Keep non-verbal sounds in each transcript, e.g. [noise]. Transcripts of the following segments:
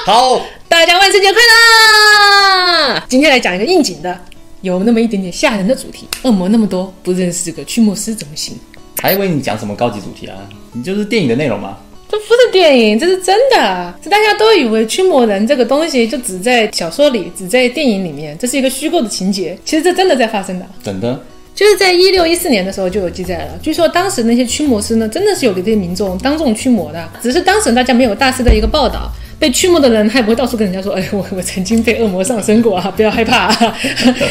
[laughs] 好，大家万圣节快乐！今天来讲一个应景的，有那么一点点吓人的主题。恶魔那么多，不认识这个驱魔师怎么行？还以为你讲什么高级主题啊？你就是电影的内容吗？这不是电影，这是真的。这大家都以为驱魔人这个东西就只在小说里，只在电影里面，这是一个虚构的情节。其实这真的在发生的。真的？就是在一六一四年的时候就有记载了。据说当时那些驱魔师呢，真的是有给这些民众当众驱魔的，只是当时大家没有大肆的一个报道。被驱魔的人，他也不会到处跟人家说：“哎，我我曾经被恶魔上身过啊，不要害怕。[laughs] ”啊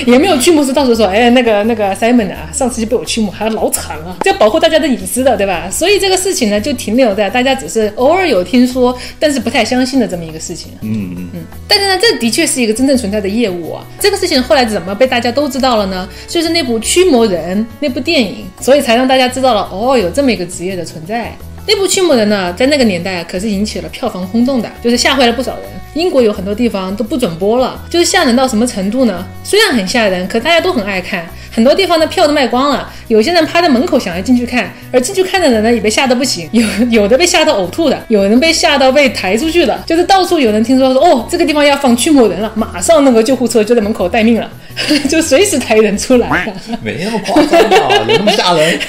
也没有驱魔师到处说：“哎，那个那个 Simon 啊，上次就被我驱魔，还老惨了。”这要保护大家的隐私的，对吧？所以这个事情呢，就停留在大家只是偶尔有听说，但是不太相信的这么一个事情。嗯嗯嗯。但是呢，这的确是一个真正存在的业务啊。这个事情后来怎么被大家都知道了呢？就是那部《驱魔人》那部电影，所以才让大家知道了哦，有这么一个职业的存在。那部《驱魔人》呢，在那个年代可是引起了票房轰动的，就是吓坏了不少人。英国有很多地方都不准播了，就是吓人到什么程度呢？虽然很吓人，可大家都很爱看。很多地方的票都卖光了，有些人趴在门口想要进去看，而进去看的人呢也被吓得不行，[laughs] 有有的被吓到呕吐的，有人被吓到被抬出去的，就是到处有人听说说哦这个地方要放驱魔人了，马上那个救护车就在门口待命了，[laughs] 就随时抬人出来。[laughs] 没那么夸张吧？有那么吓人？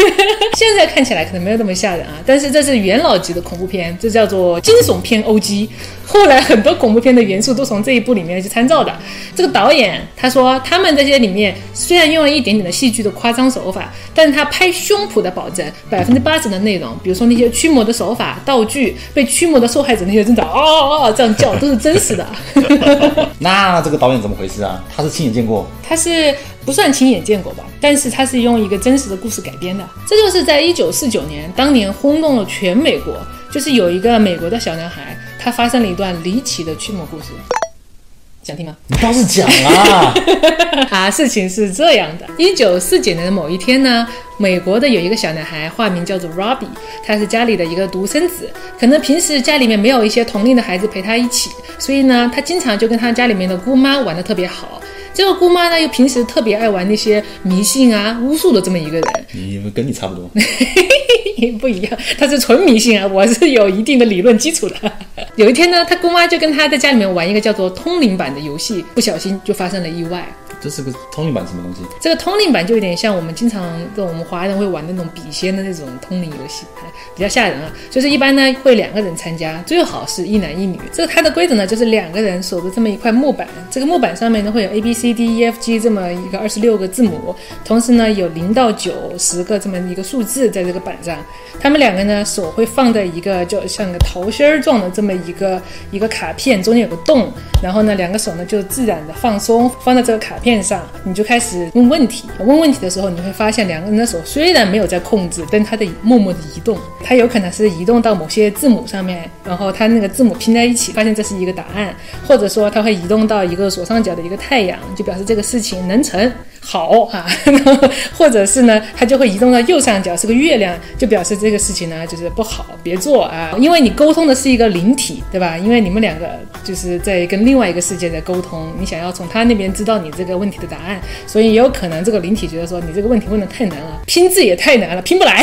现在看起来可能没有那么吓人啊，但是这是元老级的恐怖片，这叫做惊悚片 OG。后来很多恐怖片的元素都从这一部里面去参照的。这个导演他说，他们这些里面虽然用了一点点的戏剧的夸张手法，但是他拍胸脯的保证百分之八十的内容，比如说那些驱魔的手法、道具、被驱魔的受害者那些挣扎啊啊啊这样叫都是真实的。[laughs] [laughs] 那这个导演怎么回事啊？他是亲眼见过？他是不算亲眼见过吧，但是他是用一个真实的故事改编的。这就是在一九四九年，当年轰动了全美国，就是有一个美国的小男孩。他发生了一段离奇的驱魔故事，想听吗？你倒是讲啊！[laughs] 啊，事情是这样的：一九四九年的某一天呢，美国的有一个小男孩，化名叫做 Robbie，他是家里的一个独生子，可能平时家里面没有一些同龄的孩子陪他一起，所以呢，他经常就跟他家里面的姑妈玩的特别好。这个姑妈呢，又平时特别爱玩那些迷信啊、巫术的这么一个人。你跟你差不多，[laughs] 不一样，她是纯迷信啊，我是有一定的理论基础的。有一天呢，他姑妈就跟他在家里面玩一个叫做通灵版的游戏，不小心就发生了意外。这是个通灵版什么东西？这个通灵版就有点像我们经常跟我们华人会玩那种笔仙的那种通灵游戏，比较吓人啊。就是一般呢会两个人参加，最好是一男一女。这个它的规则呢就是两个人守着这么一块木板，这个木板上面呢会有 A B C D E F G 这么一个二十六个字母，同时呢有零到九十个这么一个数字在这个板上。他们两个呢手会放在一个就像个桃心儿状的这么一个一个卡片，中间有个洞，然后呢两个手呢就自然的放松放在这个卡片。面上，你就开始问问题。问问题的时候，你会发现两个人的手虽然没有在控制，但他的默默的移动。他有可能是移动到某些字母上面，然后他那个字母拼在一起，发现这是一个答案。或者说，他会移动到一个左上角的一个太阳，就表示这个事情能成。好啊，[laughs] 或者是呢，它就会移动到右上角是个月亮，就表示这个事情呢就是不好，别做啊。因为你沟通的是一个灵体，对吧？因为你们两个就是在跟另外一个世界在沟通，你想要从他那边知道你这个问题的答案，所以也有可能这个灵体觉得说你这个问题问的太难了，拼字也太难了，拼不来，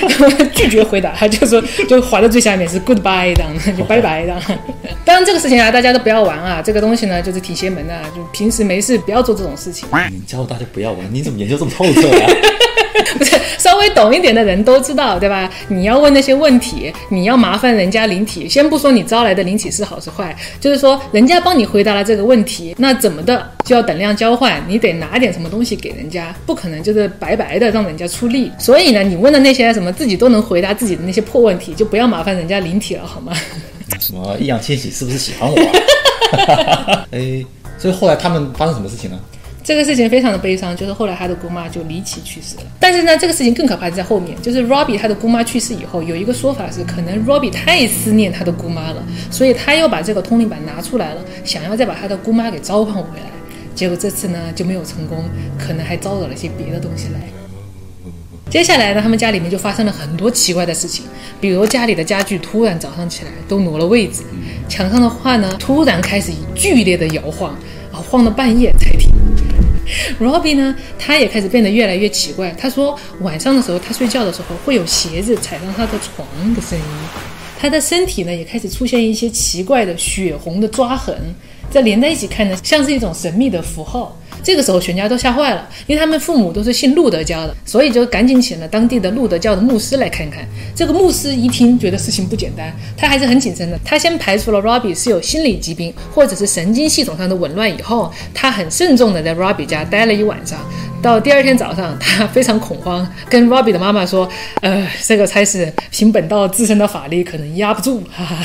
[laughs] 拒绝回答，他就说就划到最下面是 goodbye 这样，就拜拜这样。[laughs] 当然这个事情啊，大家都不要玩啊，这个东西呢就是挺邪门的，就平时没事不要做这种事情。大家不要玩，你怎么研究这么透彻呀？[laughs] 不是稍微懂一点的人都知道，对吧？你要问那些问题，你要麻烦人家灵体。先不说你招来的灵体是好是坏，就是说人家帮你回答了这个问题，那怎么的就要等量交换，你得拿点什么东西给人家，不可能就是白白的让人家出力。所以呢，你问的那些什么自己都能回答自己的那些破问题，就不要麻烦人家灵体了，好吗？什么易烊千玺是不是喜欢我？[laughs] 哎，所以后来他们发生什么事情呢？这个事情非常的悲伤，就是后来他的姑妈就离奇去世了。但是呢，这个事情更可怕的在后面，就是 Robbie 他的姑妈去世以后，有一个说法是，可能 Robbie 太思念他的姑妈了，所以他又把这个通灵板拿出来了，想要再把他的姑妈给召唤回来。结果这次呢就没有成功，可能还招惹了些别的东西来。接下来呢，他们家里面就发生了很多奇怪的事情，比如家里的家具突然早上起来都挪了位置，墙上的画呢突然开始剧烈的摇晃，啊，晃到半夜才停。[laughs] Robbie 呢，他也开始变得越来越奇怪。他说，晚上的时候他睡觉的时候会有鞋子踩上他的床的声音，他的身体呢也开始出现一些奇怪的血红的抓痕，这连在一起看呢，像是一种神秘的符号。这个时候全家都吓坏了，因为他们父母都是信路德教的，所以就赶紧请了当地的路德教的牧师来看看。这个牧师一听，觉得事情不简单，他还是很谨慎的。他先排除了 Robbie 是有心理疾病或者是神经系统上的紊乱以后，他很慎重的在 Robbie 家待了一晚上。到第二天早上，他非常恐慌，跟 Robbie 的妈妈说：“呃，这个差事凭本道自身的法力可能压不住。”哈哈。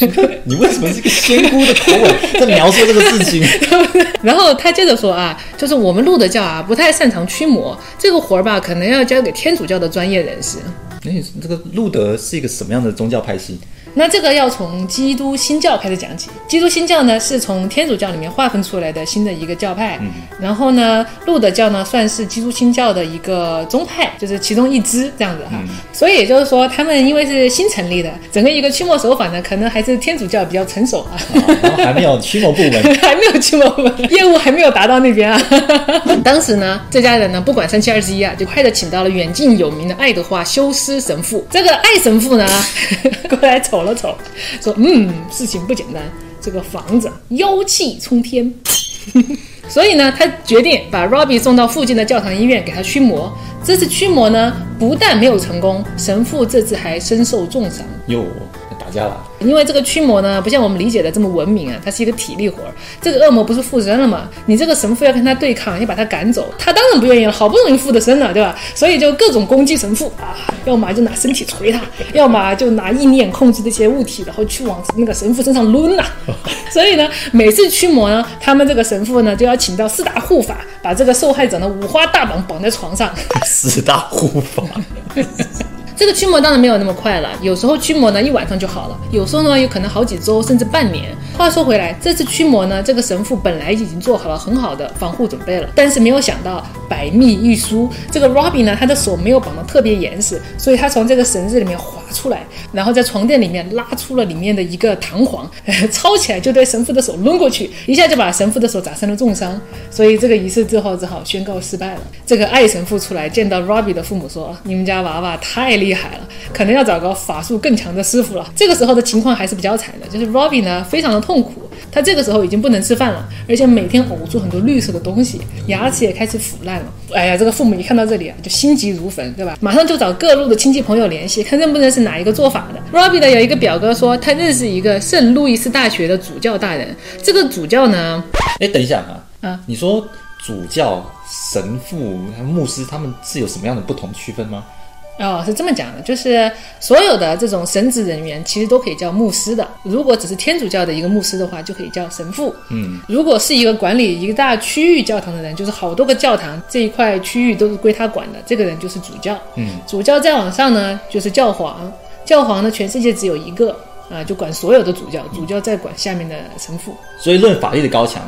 [laughs] 你为什么是个仙姑的口吻在描述这个事情？[laughs] 然后他接着说啊，就是我们路德教啊，不太擅长驱魔，这个活儿吧，可能要交给天主教的专业人士。那这个路德是一个什么样的宗教派系？那这个要从基督新教开始讲起。基督新教呢，是从天主教里面划分出来的新的一个教派。然后呢，路德教呢，算是基督新教的一个宗派，就是其中一支这样子哈。所以也就是说，他们因为是新成立的，整个一个驱魔手法呢，可能还是天主教比较成熟啊。还没有驱魔部门，还没有驱魔部门，[laughs] [laughs] 业务还没有达到那边啊。[laughs] 当时呢，这家人呢，不管三七二十一啊，就快的请到了远近有名的爱德华修斯神父。这个爱神父呢，过来瞅。了瞅，说嗯，事情不简单，这个房子妖气冲天，[laughs] 所以呢，他决定把 Robbie 送到附近的教堂医院给他驱魔。这次驱魔呢，不但没有成功，神父这次还身受重伤。哟，架了。因为这个驱魔呢，不像我们理解的这么文明啊，它是一个体力活儿。这个恶魔不是附身了吗？你这个神父要跟他对抗，要把他赶走，他当然不愿意了。好不容易附的身了，对吧？所以就各种攻击神父啊，要么就拿身体捶他，要么就拿意念控制这些物体，然后去往那个神父身上抡呐。所以呢，每次驱魔呢，他们这个神父呢就要请到四大护法，把这个受害者呢五花大绑绑在床上。四大护法。这个驱魔当然没有那么快了，有时候驱魔呢一晚上就好了，有时候呢有可能好几周甚至半年。话说回来，这次驱魔呢，这个神父本来已经做好了很好的防护准备了，但是没有想到百密一疏，这个 Robbie 呢，他的手没有绑得特别严实，所以他从这个绳子里面滑出来，然后在床垫里面拉出了里面的一个弹簧，[laughs] 抄起来就对神父的手抡过去，一下就把神父的手砸成了重伤，所以这个仪式之后只好宣告失败了。这个爱神父出来见到 Robbie 的父母说：“你们家娃娃太厉害了，可能要找个法术更强的师傅了。”这个时候的情况还是比较惨的，就是 Robbie 呢非常的痛苦，他这个时候已经不能吃饭了，而且每天呕出很多绿色的东西，牙齿也开始腐烂了。哎呀，这个父母一看到这里啊，就心急如焚，对吧？马上就找各路的亲戚朋友联系，看认不认识哪一个做法的。Robbie 呢有一个表哥说他认识一个圣路易斯大学的主教大人，这个主教呢，哎，等一下啊，啊，你说主教、神父、牧师他们是有什么样的不同区分吗？哦，是这么讲的，就是所有的这种神职人员其实都可以叫牧师的。如果只是天主教的一个牧师的话，就可以叫神父。嗯，如果是一个管理一个大区域教堂的人，就是好多个教堂这一块区域都是归他管的，这个人就是主教。嗯，主教再往上呢，就是教皇。教皇呢，全世界只有一个啊，就管所有的主教，主教再管下面的神父。所以论法律的高强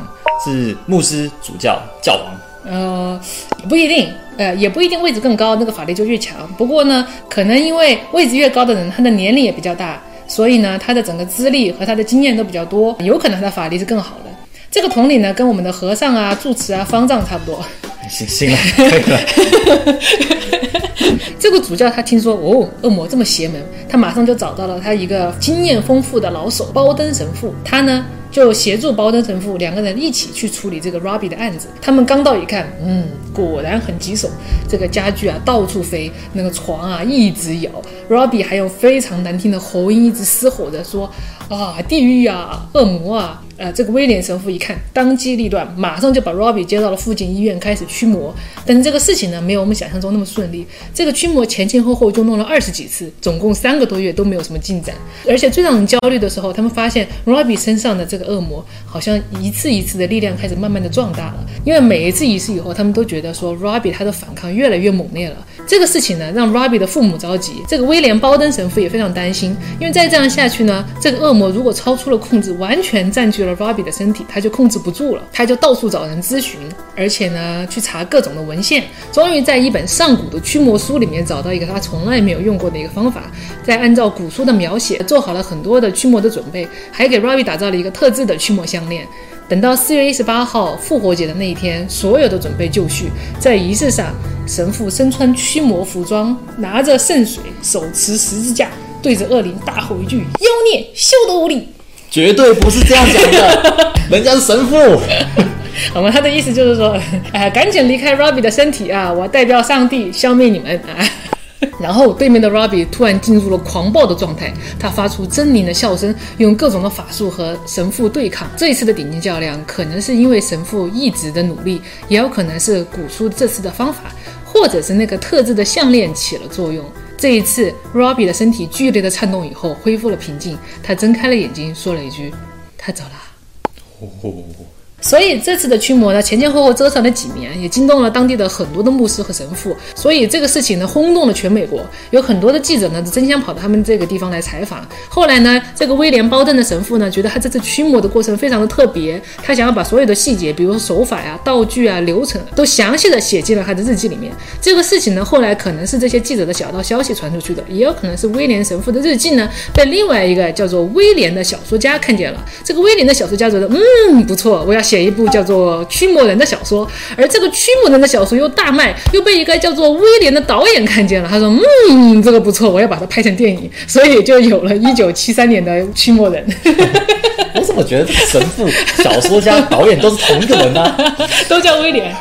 是牧师、主教、教皇。呃，不一定，呃，也不一定位置更高，那个法力就越强。不过呢，可能因为位置越高的人，他的年龄也比较大，所以呢，他的整个资历和他的经验都比较多，有可能他的法力是更好的。这个同理呢，跟我们的和尚啊、住持啊、方丈差不多。行行了，可以了。这个主教他听说哦，恶魔这么邪门，他马上就找到了他一个经验丰富的老手包登神父。他呢就协助包登神父两个人一起去处理这个 Robbie 的案子。他们刚到一看，嗯，果然很棘手，这个家具啊到处飞，那个床啊一直摇，Robbie 还用非常难听的喉音一直嘶吼着说啊，地狱啊，恶魔啊。呃，这个威廉神父一看，当机立断，马上就把 Robbie 接到了附近医院，开始驱魔。但是这个事情呢，没有我们想象中那么顺利。这个驱魔前前后后就弄了二十几次，总共三个多月都没有什么进展。而且最让人焦虑的时候，他们发现 Robbie 身上的这个恶魔好像一次一次的力量开始慢慢的壮大了。因为每一次仪式以后，他们都觉得说 Robbie 他的反抗越来越猛烈了。这个事情呢，让 Robbie 的父母着急，这个威廉包登神父也非常担心，因为再这样下去呢，这个恶魔如果超出了控制，完全占据了。Robbie 的身体，他就控制不住了，他就到处找人咨询，而且呢，去查各种的文献，终于在一本上古的驱魔书里面找到一个他从来没有用过的一个方法，再按照古书的描写做好了很多的驱魔的准备，还给 Robbie 打造了一个特制的驱魔项链。等到四月一十八号复活节的那一天，所有的准备就绪，在仪式上，神父身穿驱魔服装，拿着圣水，手持十字架。对着恶灵大吼一句：“妖孽，休得无礼！”绝对不是这样讲的，人家是神父。[laughs] 好吗？他的意思就是说，哎，赶紧离开 Robbie 的身体啊！我代表上帝消灭你们啊！[laughs] 然后对面的 Robbie 突然进入了狂暴的状态，他发出狰狞的笑声，用各种的法术和神父对抗。这一次的顶级较量，可能是因为神父一直的努力，也有可能是古书这次的方法，或者是那个特制的项链起了作用。这一次，Robbie 的身体剧烈的颤动以后，恢复了平静。他睁开了眼睛，说了一句：“他走了。”所以这次的驱魔呢，前前后后折腾了几年，也惊动了当地的很多的牧师和神父。所以这个事情呢，轰动了全美国，有很多的记者呢，争相跑到他们这个地方来采访。后来呢，这个威廉·包登的神父呢，觉得他这次驱魔的过程非常的特别，他想要把所有的细节，比如说手法呀、道具啊、流程，都详细的写进了他的日记里面。这个事情呢，后来可能是这些记者的小道消息传出去的，也有可能是威廉神父的日记呢，被另外一个叫做威廉的小说家看见了。这个威廉的小说家觉得，嗯，不错，我要写一部叫做《驱魔人》的小说，而这个《驱魔人》的小说又大卖，又被一个叫做威廉的导演看见了。他说：“嗯，这个不错，我要把它拍成电影。”所以就有了一九七三年的《驱魔人》。我怎么觉得这个神父、小说家、导演都是同一个人呢？[laughs] 都叫威廉。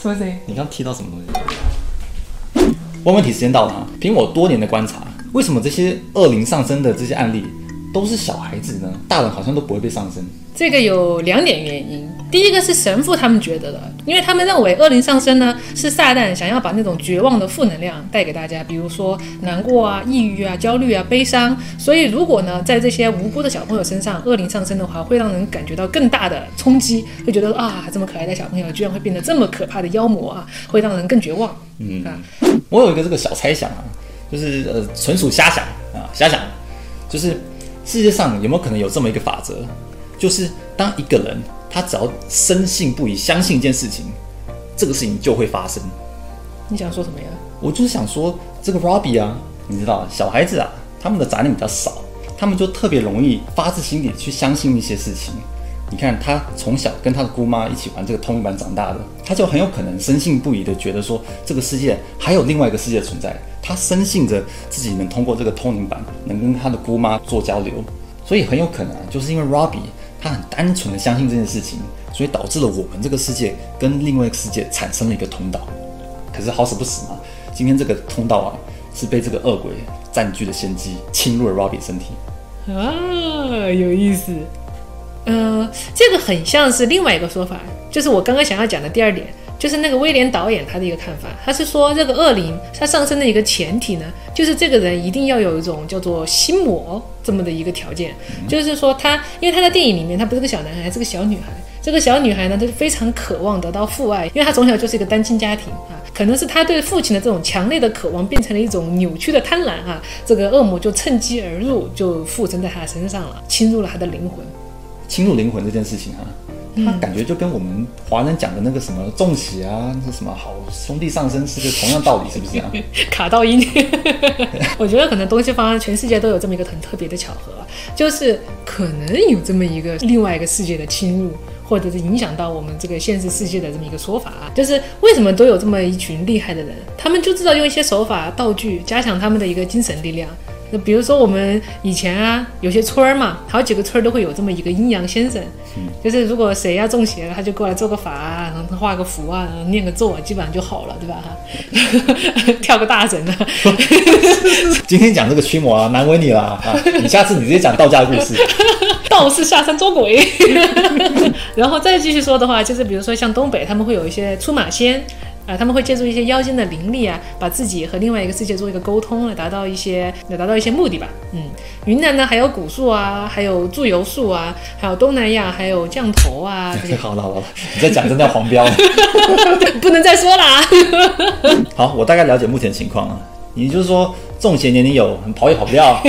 什么声音？你刚提到什么东西？问问题时间到了啊！凭我多年的观察，为什么这些恶灵上身的这些案例都是小孩子呢？大人好像都不会被上身。这个有两点原因，第一个是神父他们觉得的，因为他们认为恶灵上身呢是撒旦想要把那种绝望的负能量带给大家，比如说难过啊、抑郁啊、焦虑啊、悲伤。所以如果呢在这些无辜的小朋友身上恶灵上身的话，会让人感觉到更大的冲击，会觉得啊这么可爱的小朋友居然会变得这么可怕的妖魔啊，会让人更绝望。嗯啊，我有一个这个小猜想啊，就是呃纯属瞎想啊，瞎想，就是世界上有没有可能有这么一个法则？就是当一个人他只要深信不疑、相信一件事情，这个事情就会发生。你想说什么呀？我就是想说，这个 Robbie 啊，你知道，小孩子啊，他们的杂念比较少，他们就特别容易发自心底去相信一些事情。你看，他从小跟他的姑妈一起玩这个通灵板长大的，他就很有可能深信不疑的觉得说，这个世界还有另外一个世界存在。他深信着自己能通过这个通灵板，能跟他的姑妈做交流，所以很有可能就是因为 Robbie。他很单纯的相信这件事情，所以导致了我们这个世界跟另外一个世界产生了一个通道。可是好死不死嘛，今天这个通道啊是被这个恶鬼占据了先机，侵入了 Robbie 身体。啊，有意思。呃，这个很像是另外一个说法，就是我刚刚想要讲的第二点。就是那个威廉导演他的一个看法，他是说这个恶灵它上升的一个前提呢，就是这个人一定要有一种叫做心魔这么的一个条件，就是说他，因为他在电影里面他不是个小男孩，是个小女孩，这个小女孩呢，她就非常渴望得到父爱，因为她从小就是一个单亲家庭啊，可能是她对父亲的这种强烈的渴望变成了一种扭曲的贪婪啊，这个恶魔就趁机而入，就附身在她身上了，侵入了她的灵魂，侵入灵魂这件事情啊。他感觉就跟我们华人讲的那个什么重喜啊，那什么好兄弟上身是个同样道理，是不是啊？[laughs] 卡到音，[laughs] 我觉得可能东西方全世界都有这么一个很特别的巧合，就是可能有这么一个另外一个世界的侵入，或者是影响到我们这个现实世界的这么一个说法啊。就是为什么都有这么一群厉害的人，他们就知道用一些手法道具加强他们的一个精神力量。那比如说我们以前啊，有些村儿嘛，好几个村儿都会有这么一个阴阳先生，就是如果谁要中邪了，他就过来做个法啊，然后画个符啊，念个咒啊，基本上就好了，对吧？哈，[laughs] 跳个大神啊。[laughs] 今天讲这个驱魔啊，难为你了啊！你下次你直接讲道家的故事，[laughs] 道士下山捉鬼。然后再继续说的话，就是比如说像东北，他们会有一些出马仙。啊，他们会借助一些妖精的灵力啊，把自己和另外一个世界做一个沟通，来达到一些，来达到一些目的吧。嗯，云南呢还有古树啊，还有祝由树啊，还有东南亚还有降头啊。[laughs] 好了好了，你在讲真的要黄标，[laughs] 不能再说了啊。[laughs] 好，我大概了解目前情况了。也就是说，中邪年龄有，跑也跑不掉，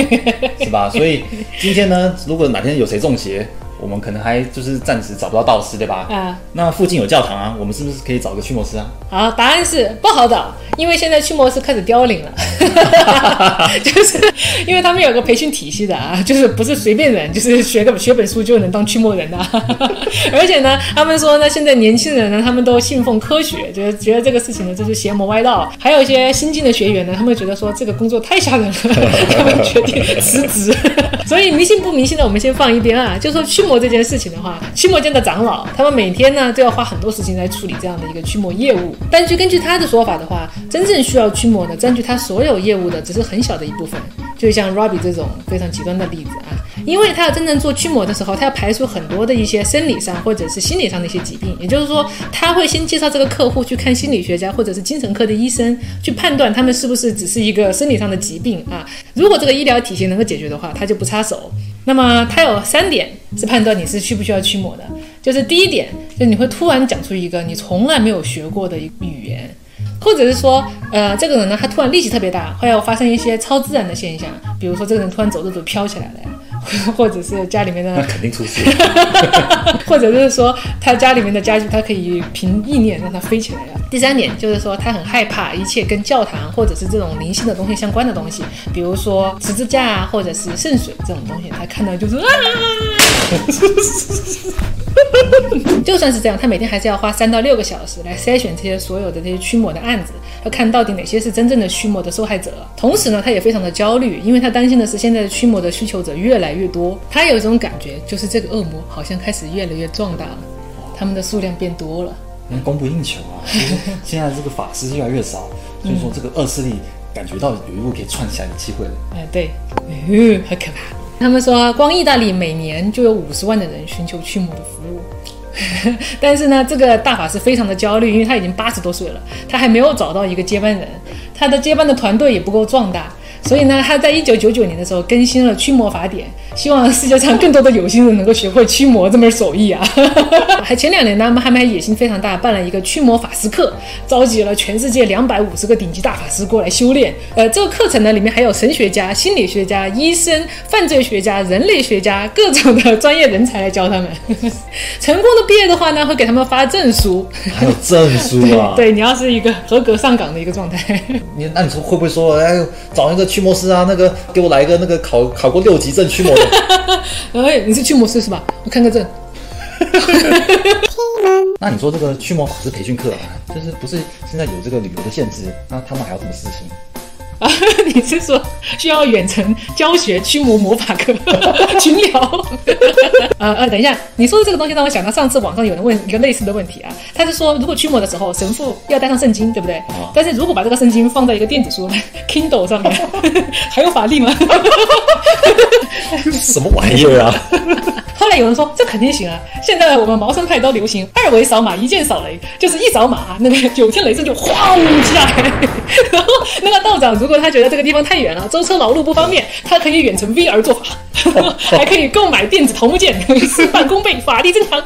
是吧？所以今天呢，如果哪天有谁中邪。我们可能还就是暂时找不到道士，对吧？啊，那附近有教堂啊，我们是不是可以找个驱魔师啊？好，答案是不好找，因为现在驱魔师开始凋零了。[laughs] 就是因为他们有个培训体系的啊，[laughs] 就是不是随便人，就是学个学本书就能当驱魔人的。[laughs] 而且呢，他们说呢，现在年轻人呢，他们都信奉科学，觉得觉得这个事情呢，就是邪魔歪道。还有一些新进的学员呢，他们觉得说这个工作太吓人了，他们决定辞职。所以迷信不迷信的，我们先放一边啊。就说驱魔这件事情的话，驱魔间的长老，他们每天呢都要花很多时间来处理这样的一个驱魔业务。但据根据他的说法的话，真正需要驱魔的，占据他所有业务的，只是很小的一部分。就像 Robbie 这种非常极端的例子啊，因为他要真正做驱魔的时候，他要排除很多的一些生理上或者是心理上的一些疾病。也就是说，他会先介绍这个客户去看心理学家或者是精神科的医生，去判断他们是不是只是一个生理上的疾病啊。如果这个医疗体系能够解决的话，他就不插手。那么他有三点是判断你是需不需要驱魔的，就是第一点，就你会突然讲出一个你从来没有学过的一语言，或者是说，呃，这个人呢，他突然力气特别大，会要发生一些超自然的现象，比如说这个人突然走着走飘起来了呀，[laughs] 或者是家里面的，[laughs] 那肯定出事。[laughs] 或者就是说他家里面的家具，他可以凭意念让它飞起来呀。第三点就是说，他很害怕一切跟教堂或者是这种灵性的东西相关的东西，比如说十字架啊，或者是圣水这种东西，他看到就是啊。[laughs] 就算是这样，他每天还是要花三到六个小时来筛选这些所有的这些驱魔的案子，要看到底哪些是真正的驱魔的受害者。同时呢，他也非常的焦虑，因为他担心的是现在的驱魔的需求者越来越多。他有一种感觉，就是这个恶魔好像开始越来越壮大了，他们的数量变多了。因为供不应求啊，就是现在这个法师越来越少，所以说这个恶势力感觉到有一步可以串起来的机会了。哎，对，嗯，很可怕。他们说，光意大利每年就有五十万的人寻求驱魔的服务。[laughs] 但是呢，这个大法师非常的焦虑，因为他已经八十多岁了，他还没有找到一个接班人，他的接班的团队也不够壮大。所以呢，他在一九九九年的时候更新了《驱魔法典》，希望世界上更多的有心人能够学会驱魔这门手艺啊。[laughs] 还前两年呢，他们还野心非常大，办了一个驱魔法师课，召集了全世界两百五十个顶级大法师过来修炼。呃，这个课程呢，里面还有神学家、心理学家、医生、犯罪学家、人类学家各种的专业人才来教他们。[laughs] 成功的毕业的话呢，会给他们发证书，[laughs] 还有证书啊？对，你要是一个合格上岗的一个状态。你那你说会不会说，哎，找一个？驱魔师啊，那个给我来一个那个考考过六级证驱魔的。[laughs] 哎，你是驱魔师是吧？我看个证。[laughs] 那你说这个驱魔法师培训课啊，就是不是现在有这个旅游的限制？那他们还要什么实行？啊，[laughs] 你是说需要远程教学驱魔魔法课 [laughs] 群聊？呃 [laughs] 呃，等一下，你说的这个东西让我想到上次网上有人问一个类似的问题啊，他是说如果驱魔的时候神父要带上圣经，对不对？但是如果把这个圣经放在一个电子书 Kindle 上面，还有法力吗？什么玩意儿啊？后来有人说这肯定行啊！现在我们茅山派都流行二维扫码一键扫雷，就是一扫码，那个九天雷阵就晃起来。然后那个道长如果他觉得这个地方太远了，舟车劳碌不方便，他可以远程 VR 做法，还可以购买电子桃木剑，事半功倍，法力增强。